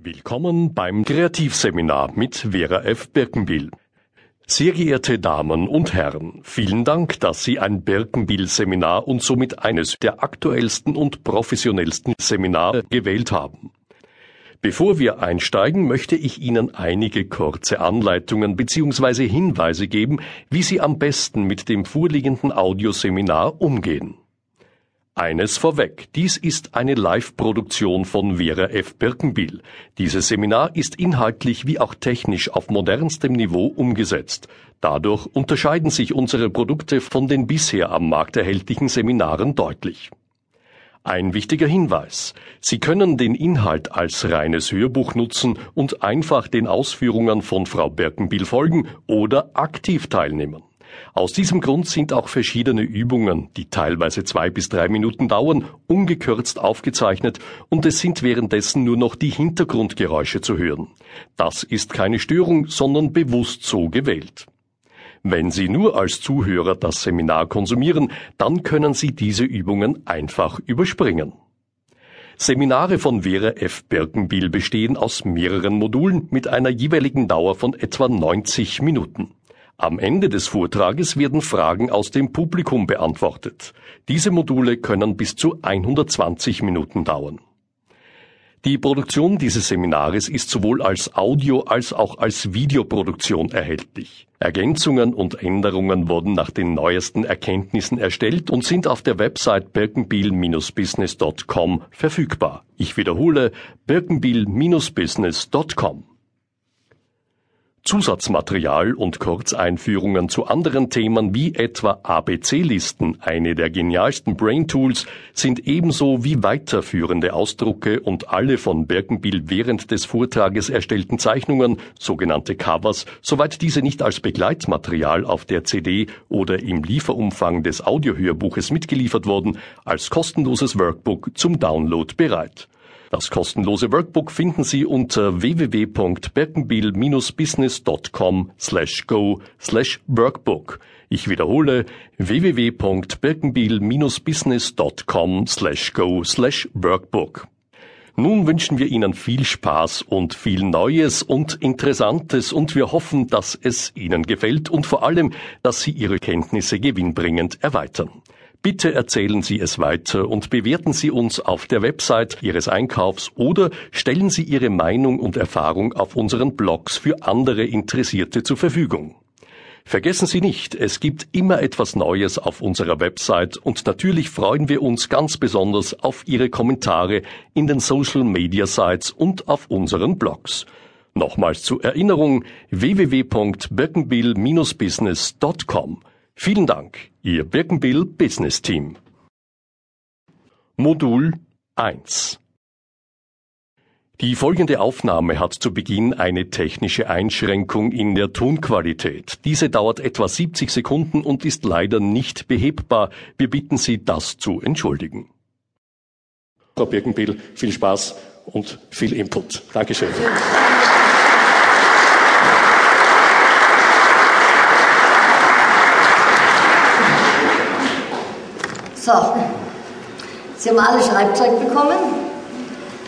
Willkommen beim Kreativseminar mit Vera F. Birkenbill. Sehr geehrte Damen und Herren, vielen Dank, dass Sie ein Birkenbill-Seminar und somit eines der aktuellsten und professionellsten Seminare gewählt haben. Bevor wir einsteigen, möchte ich Ihnen einige kurze Anleitungen bzw. Hinweise geben, wie Sie am besten mit dem vorliegenden Audioseminar umgehen. Eines vorweg, dies ist eine Live-Produktion von Vera F. Birkenbiel. Dieses Seminar ist inhaltlich wie auch technisch auf modernstem Niveau umgesetzt. Dadurch unterscheiden sich unsere Produkte von den bisher am Markt erhältlichen Seminaren deutlich. Ein wichtiger Hinweis. Sie können den Inhalt als reines Hörbuch nutzen und einfach den Ausführungen von Frau Birkenbiel folgen oder aktiv teilnehmen. Aus diesem Grund sind auch verschiedene Übungen, die teilweise zwei bis drei Minuten dauern, ungekürzt aufgezeichnet und es sind währenddessen nur noch die Hintergrundgeräusche zu hören. Das ist keine Störung, sondern bewusst so gewählt. Wenn Sie nur als Zuhörer das Seminar konsumieren, dann können Sie diese Übungen einfach überspringen. Seminare von Vera F. Birkenbiel bestehen aus mehreren Modulen mit einer jeweiligen Dauer von etwa 90 Minuten. Am Ende des Vortrages werden Fragen aus dem Publikum beantwortet. Diese Module können bis zu 120 Minuten dauern. Die Produktion dieses Seminares ist sowohl als Audio als auch als Videoproduktion erhältlich. Ergänzungen und Änderungen wurden nach den neuesten Erkenntnissen erstellt und sind auf der Website birkenbiel-business.com verfügbar. Ich wiederhole birkenbiel-business.com. Zusatzmaterial und Kurzeinführungen zu anderen Themen wie etwa ABC-Listen, eine der genialsten Brain Tools, sind ebenso wie weiterführende Ausdrucke und alle von Birkenbiel während des Vortrages erstellten Zeichnungen, sogenannte Covers, soweit diese nicht als Begleitmaterial auf der CD oder im Lieferumfang des Audiohörbuches mitgeliefert wurden, als kostenloses Workbook zum Download bereit. Das kostenlose Workbook finden Sie unter www.birkenbiel-business.com slash go slash workbook. Ich wiederhole www.birkenbiel-business.com slash go slash workbook. Nun wünschen wir Ihnen viel Spaß und viel Neues und Interessantes und wir hoffen, dass es Ihnen gefällt und vor allem, dass Sie Ihre Kenntnisse gewinnbringend erweitern. Bitte erzählen Sie es weiter und bewerten Sie uns auf der Website Ihres Einkaufs oder stellen Sie Ihre Meinung und Erfahrung auf unseren Blogs für andere Interessierte zur Verfügung. Vergessen Sie nicht, es gibt immer etwas Neues auf unserer Website und natürlich freuen wir uns ganz besonders auf Ihre Kommentare in den Social Media Sites und auf unseren Blogs. Nochmals zur Erinnerung www.birkenbill-business.com Vielen Dank, Ihr Birkenbill Business Team. Modul 1 Die folgende Aufnahme hat zu Beginn eine technische Einschränkung in der Tonqualität. Diese dauert etwa 70 Sekunden und ist leider nicht behebbar. Wir bitten Sie, das zu entschuldigen. Frau Birkenbill, viel Spaß und viel Input. Dankeschön. So, Sie haben alle Schreibzeug bekommen.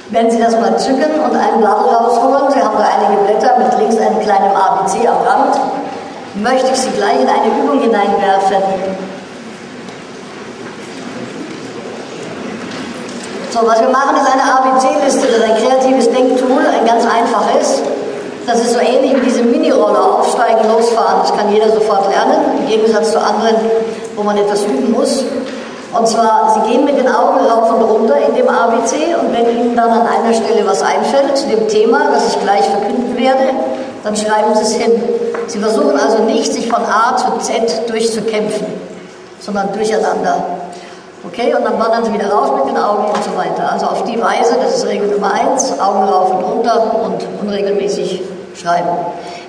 Wenn Sie das mal zücken und ein Blatt rausholen, Sie haben da einige Blätter mit links einem kleinen ABC am Rand, möchte ich Sie gleich in eine Übung hineinwerfen. So, was wir machen, ist eine ABC-Liste, das ist ein kreatives Denktool, ein ganz einfaches. Das ist so ähnlich wie diese Mini-Roller, aufsteigen, losfahren. Das kann jeder sofort lernen, im Gegensatz zu anderen, wo man etwas üben muss. Und zwar, Sie gehen mit den Augen rauf und runter in dem ABC und wenn Ihnen dann an einer Stelle was einfällt zu dem Thema, das ich gleich verkünden werde, dann schreiben Sie es hin. Sie versuchen also nicht, sich von A zu Z durchzukämpfen, sondern durcheinander. Okay, und dann wandern Sie wieder raus mit den Augen und so weiter. Also auf die Weise, das ist Regel Nummer eins, Augen rauf und runter und unregelmäßig schreiben.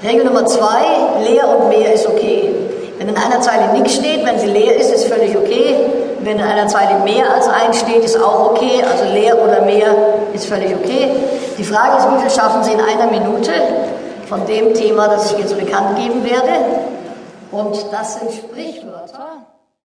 Regel Nummer zwei, leer und mehr ist okay. Wenn in einer Zeile nichts steht, wenn sie leer ist, ist völlig okay. Wenn in einer Zeile mehr als eins steht, ist auch okay. Also leer oder mehr ist völlig okay. Die Frage ist, wie viel schaffen Sie in einer Minute von dem Thema, das ich jetzt bekannt geben werde? Und das sind Sprichwörter.